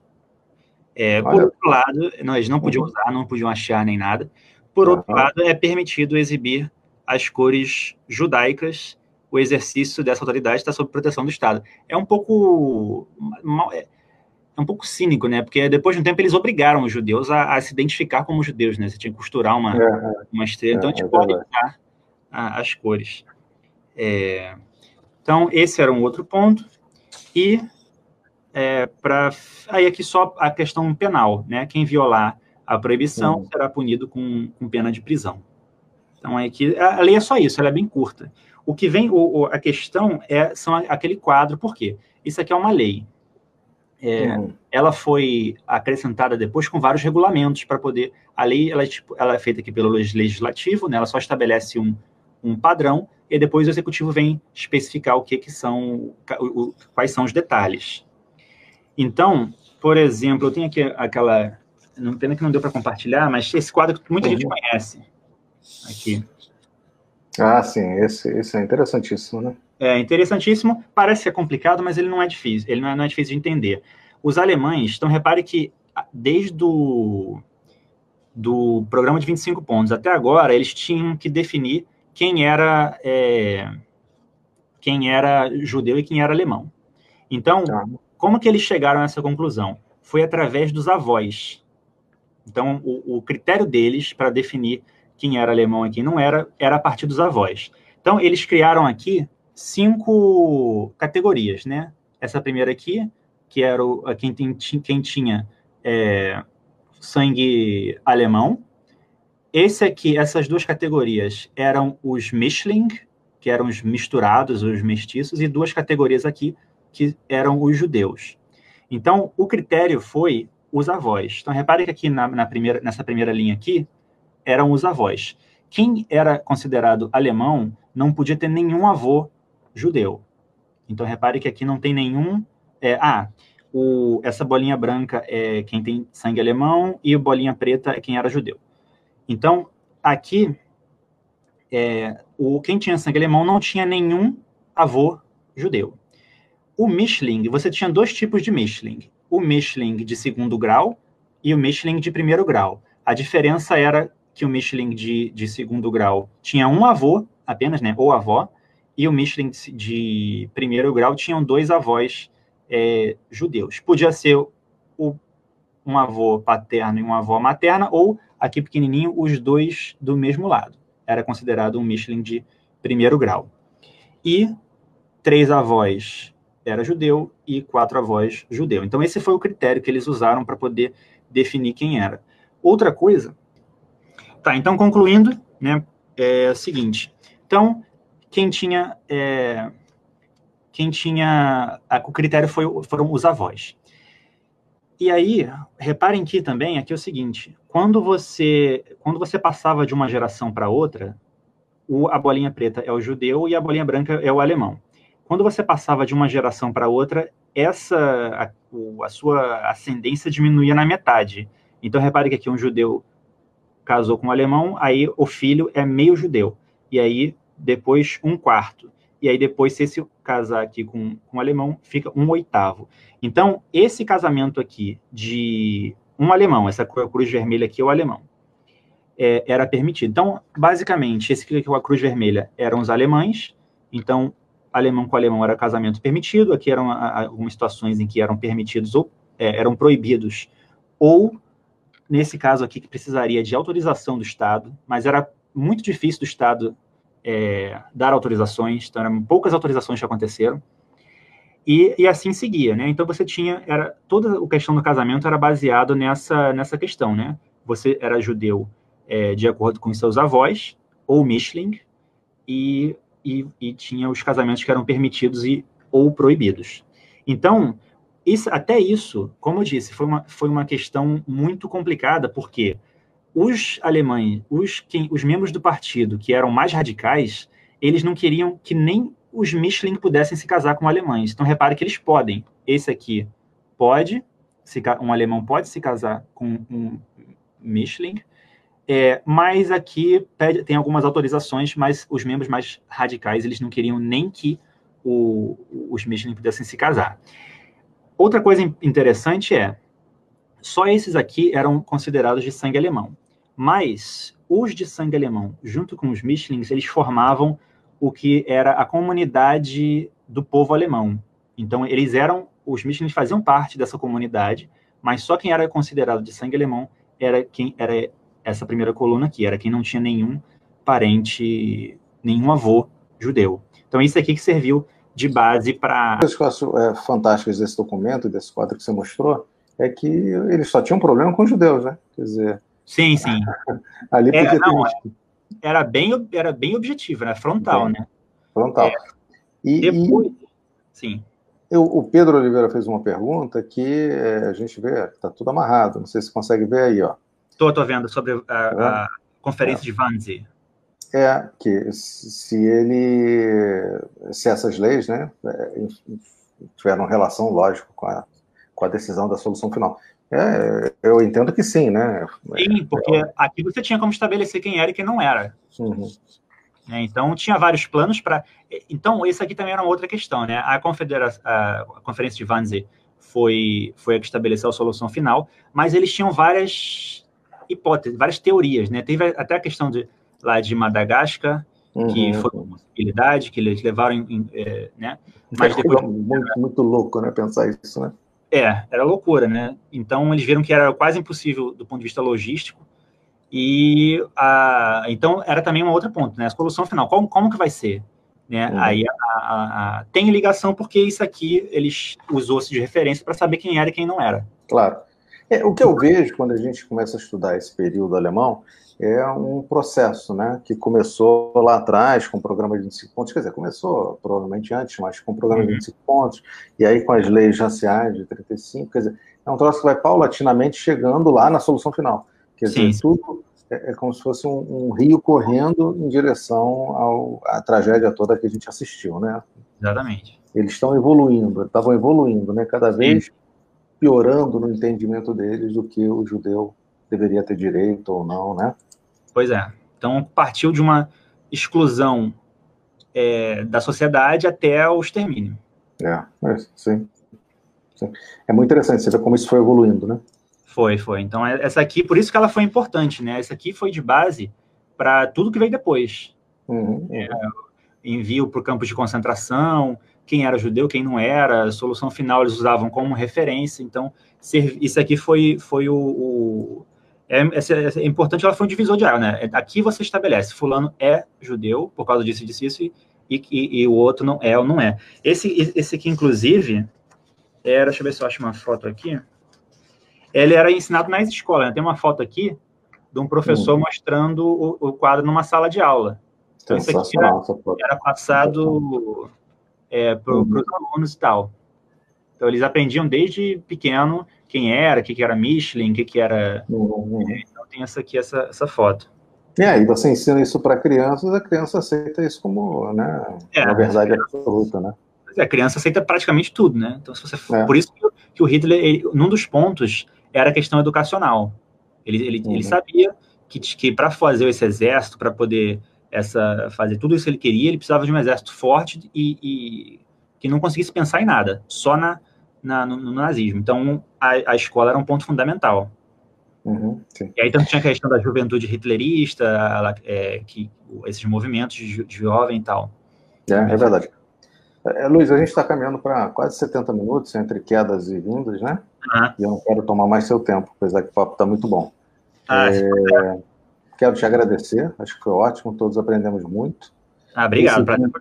É, por outro lado, não, eles não podiam uhum. usar, não podiam hastear nem nada. Por outro uhum. lado, é permitido exibir as cores judaicas o exercício dessa autoridade está sob proteção do Estado. É um pouco é, é um pouco cínico, né? Porque depois de um tempo eles obrigaram os judeus a, a se identificar como judeus, né? Você tinha que costurar uma, é, uma estrela, então a gente é, pode usar as cores. É, então esse era um outro ponto e é, para aí aqui só a questão penal, né? Quem violar a proibição será punido com, com pena de prisão. Então é que a lei é só isso, ela é bem curta. O que vem, o, a questão é são aquele quadro, por quê? Isso aqui é uma lei. É, uhum. Ela foi acrescentada depois com vários regulamentos para poder. A lei ela, é tipo, ela é feita aqui pelo legislativo, né, ela só estabelece um, um padrão e depois o executivo vem especificar o que, que são, o, quais são os detalhes. Então, por exemplo, eu tenho aqui aquela. Não pena que não deu para compartilhar, mas esse quadro que muita uhum. gente conhece aqui. Ah, sim, esse, esse é interessantíssimo, né? É interessantíssimo, parece ser complicado, mas ele não é difícil, ele não é, não é difícil de entender. Os alemães, então repare que ah, desde o do programa de 25 pontos até agora, eles tinham que definir quem era é, quem era judeu e quem era alemão. Então, ah. Como que eles chegaram a essa conclusão? Foi através dos avós. Então, o, o critério deles para definir quem era alemão e quem não era, era a partir dos avós. Então, eles criaram aqui cinco categorias, né? Essa primeira aqui, que era o, quem, tem, quem tinha é, sangue alemão. Esse aqui, essas duas categorias eram os Mischling, que eram os misturados, os mestiços, e duas categorias aqui, que eram os judeus. Então, o critério foi os avós. Então, repare que aqui na, na primeira, nessa primeira linha aqui, eram os avós. Quem era considerado alemão não podia ter nenhum avô judeu. Então, repare que aqui não tem nenhum. É, ah, o, essa bolinha branca é quem tem sangue alemão e a bolinha preta é quem era judeu. Então, aqui, é, o, quem tinha sangue alemão não tinha nenhum avô judeu. O Mischling, você tinha dois tipos de Mischling. O Mischling de segundo grau e o Mischling de primeiro grau. A diferença era que o Michelin de, de segundo grau tinha um avô apenas, né, ou avó, e o Michelin de primeiro grau tinham dois avós é, judeus. Podia ser o, um avô paterno e uma avó materna, ou, aqui pequenininho, os dois do mesmo lado. Era considerado um Michelin de primeiro grau. E três avós era judeu e quatro avós judeu. Então, esse foi o critério que eles usaram para poder definir quem era. Outra coisa Tá, então concluindo, né, é o seguinte. Então, quem tinha, é, quem tinha, a, o critério foi, foram os avós. E aí, reparem que também aqui é o seguinte: quando você, quando você passava de uma geração para outra, o, a bolinha preta é o judeu e a bolinha branca é o alemão. Quando você passava de uma geração para outra, essa a, a, sua ascendência diminuía na metade. Então repare que aqui um judeu casou com um alemão, aí o filho é meio judeu. E aí, depois, um quarto. E aí, depois, se esse casar aqui com, com um alemão, fica um oitavo. Então, esse casamento aqui de um alemão, essa cruz vermelha aqui é o alemão, é, era permitido. Então, basicamente, esse aqui com a cruz vermelha eram os alemães. Então, alemão com alemão era casamento permitido. Aqui eram algumas situações em que eram permitidos ou é, eram proibidos ou nesse caso aqui, que precisaria de autorização do Estado, mas era muito difícil do Estado é, dar autorizações, então eram poucas autorizações que aconteceram, e, e, assim seguia, né? Então você tinha, era toda a questão do casamento era baseado nessa, nessa questão, né? Você era judeu é, de acordo com seus avós, ou Mischling, e, e, e tinha os casamentos que eram permitidos e ou proibidos. Então, isso, até isso, como eu disse, foi uma, foi uma questão muito complicada, porque os alemães, os, quem, os membros do partido que eram mais radicais, eles não queriam que nem os Michelin pudessem se casar com alemães. Então, repare que eles podem. Esse aqui pode, um alemão pode se casar com um Michelin, é, mas aqui pede, tem algumas autorizações, mas os membros mais radicais, eles não queriam nem que o, os Michelin pudessem se casar. Outra coisa interessante é, só esses aqui eram considerados de sangue alemão, mas os de sangue alemão, junto com os Michelins, eles formavam o que era a comunidade do povo alemão. Então, eles eram, os Michelins faziam parte dessa comunidade, mas só quem era considerado de sangue alemão era quem era essa primeira coluna aqui, era quem não tinha nenhum parente, nenhum avô judeu. Então, isso aqui que serviu de base para. As coisas é, fantásticas desse documento, desse quadro que você mostrou, é que eles só tinham problema com os judeus, né? Quer dizer. Sim, sim. ali podia é, não, ter era bem, era bem objetivo, né? Frontal, né? Frontal. É. E, Depois, e... sim. Eu, o Pedro Oliveira fez uma pergunta que é, a gente vê, está tudo amarrado. Não sei se consegue ver aí, ó. Estou, tô vendo sobre a, a é. conferência é. de Wannsee. É que se ele, se essas leis, né, é, tiveram relação, lógico, com a, com a decisão da solução final. É, eu entendo que sim, né? Sim, porque aqui você tinha como estabelecer quem era e quem não era. Uhum. É, então, tinha vários planos para. Então, isso aqui também era uma outra questão, né? A, confedera... a Conferência de Wannsee foi, foi a que estabeleceu a solução final, mas eles tinham várias hipóteses, várias teorias, né? Teve até a questão de, lá de Madagascar, uhum. que foi uma possibilidade, que eles levaram, em, é, né? Mas depois... Muito, muito louco, né? Pensar isso, né? É, era loucura, né? Então eles viram que era quase impossível do ponto de vista logístico. E a, então era também um outro ponto, né? A solução final, como, como que vai ser? Né? Uhum. Aí a, a, tem ligação porque isso aqui eles usou-se de referência para saber quem era e quem não era. Claro. É, o que eu vejo quando a gente começa a estudar esse período alemão é um processo, né, que começou lá atrás com o programa de 25 pontos, quer dizer, começou provavelmente antes, mas com o programa uhum. de 25 pontos, e aí com as leis raciais de 35, quer dizer, é um troço que vai paulatinamente chegando lá na solução final. Quer dizer, Sim. tudo é, é, como se fosse um, um, rio correndo em direção ao, à tragédia toda que a gente assistiu, né? Exatamente. Eles estão evoluindo, estavam evoluindo, né? Cada vez Sim. Piorando no entendimento deles do que o judeu deveria ter direito ou não, né? Pois é. Então, partiu de uma exclusão é, da sociedade até o extermínio. É, é sim. sim. É muito interessante você ver como isso foi evoluindo, né? Foi, foi. Então, é, essa aqui, por isso que ela foi importante, né? Essa aqui foi de base para tudo que veio depois. Uhum. É, envio para o campo de concentração, quem era judeu, quem não era, a solução final eles usavam como referência. Então, isso aqui foi, foi o, o é, é, é, importante, ela foi um divisor de água, né? Aqui você estabelece, fulano é judeu, por causa disso, disso, isso, e, e, e, o outro não é ou não é. Esse, esse aqui, inclusive, era, deixa eu ver se eu acho uma foto aqui, ele era ensinado nas escolas, né? Tem uma foto aqui de um professor hum. mostrando o, o, quadro numa sala de aula. Isso aqui era, era passado é, para os uhum. alunos e tal. Então, eles aprendiam desde pequeno quem era, o que, que era Michelin, o que, que era. Uhum. Então tem essa aqui, essa, essa foto. E aí você ensina isso para crianças, a criança aceita isso como né, é, uma verdade é, absoluta, né? É, a criança aceita praticamente tudo, né? Então, se você for, é. por isso que, que o Hitler, ele, num dos pontos, era a questão educacional. Ele, ele, uhum. ele sabia que, que para fazer esse exército, para poder essa fazer tudo isso que ele queria, ele precisava de um exército forte e, e que não conseguisse pensar em nada, só na, na, no, no, nazismo. Então, a, a, escola era um ponto fundamental. Uhum, e aí, tanto tinha a questão da juventude hitlerista, ela, é, que, esses movimentos de, de jovem e tal. É, é verdade. É, Luiz, a gente está caminhando para quase 70 minutos entre quedas e vindas, né? Uhum. E eu não quero tomar mais seu tempo, apesar que o papo está muito bom. Ah, é, quero te agradecer, acho que foi ótimo, todos aprendemos muito. Ah, obrigado. Esse, vídeo,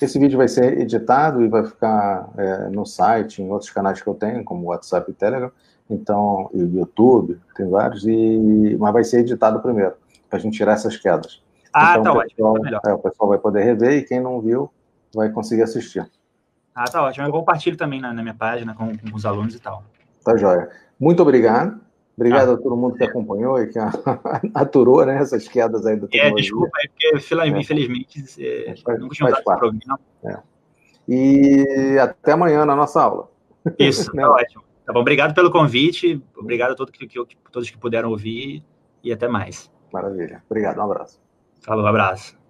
esse vídeo vai ser editado e vai ficar é, no site, em outros canais que eu tenho, como WhatsApp e Telegram, então, e YouTube, tem vários, e, mas vai ser editado primeiro, para a gente tirar essas quedas. Ah, então, tá pessoal, ótimo. É, o pessoal vai poder rever e quem não viu vai conseguir assistir. Ah, tá ótimo. Eu compartilho também na, na minha página com, com, os alunos e tal. Tá joia. Muito obrigado. Obrigado ah. a todo mundo que acompanhou e que aturou né, essas quedas aí da é, tecnologia. É, desculpa, é porque, é. infelizmente, é, faz, não tinha usado programa. É. E até amanhã na nossa aula. Isso, né? tá ótimo. Tá bom, obrigado pelo convite, obrigado a todos que, que, todos que puderam ouvir e até mais. Maravilha. Obrigado, um abraço. Falou, um abraço.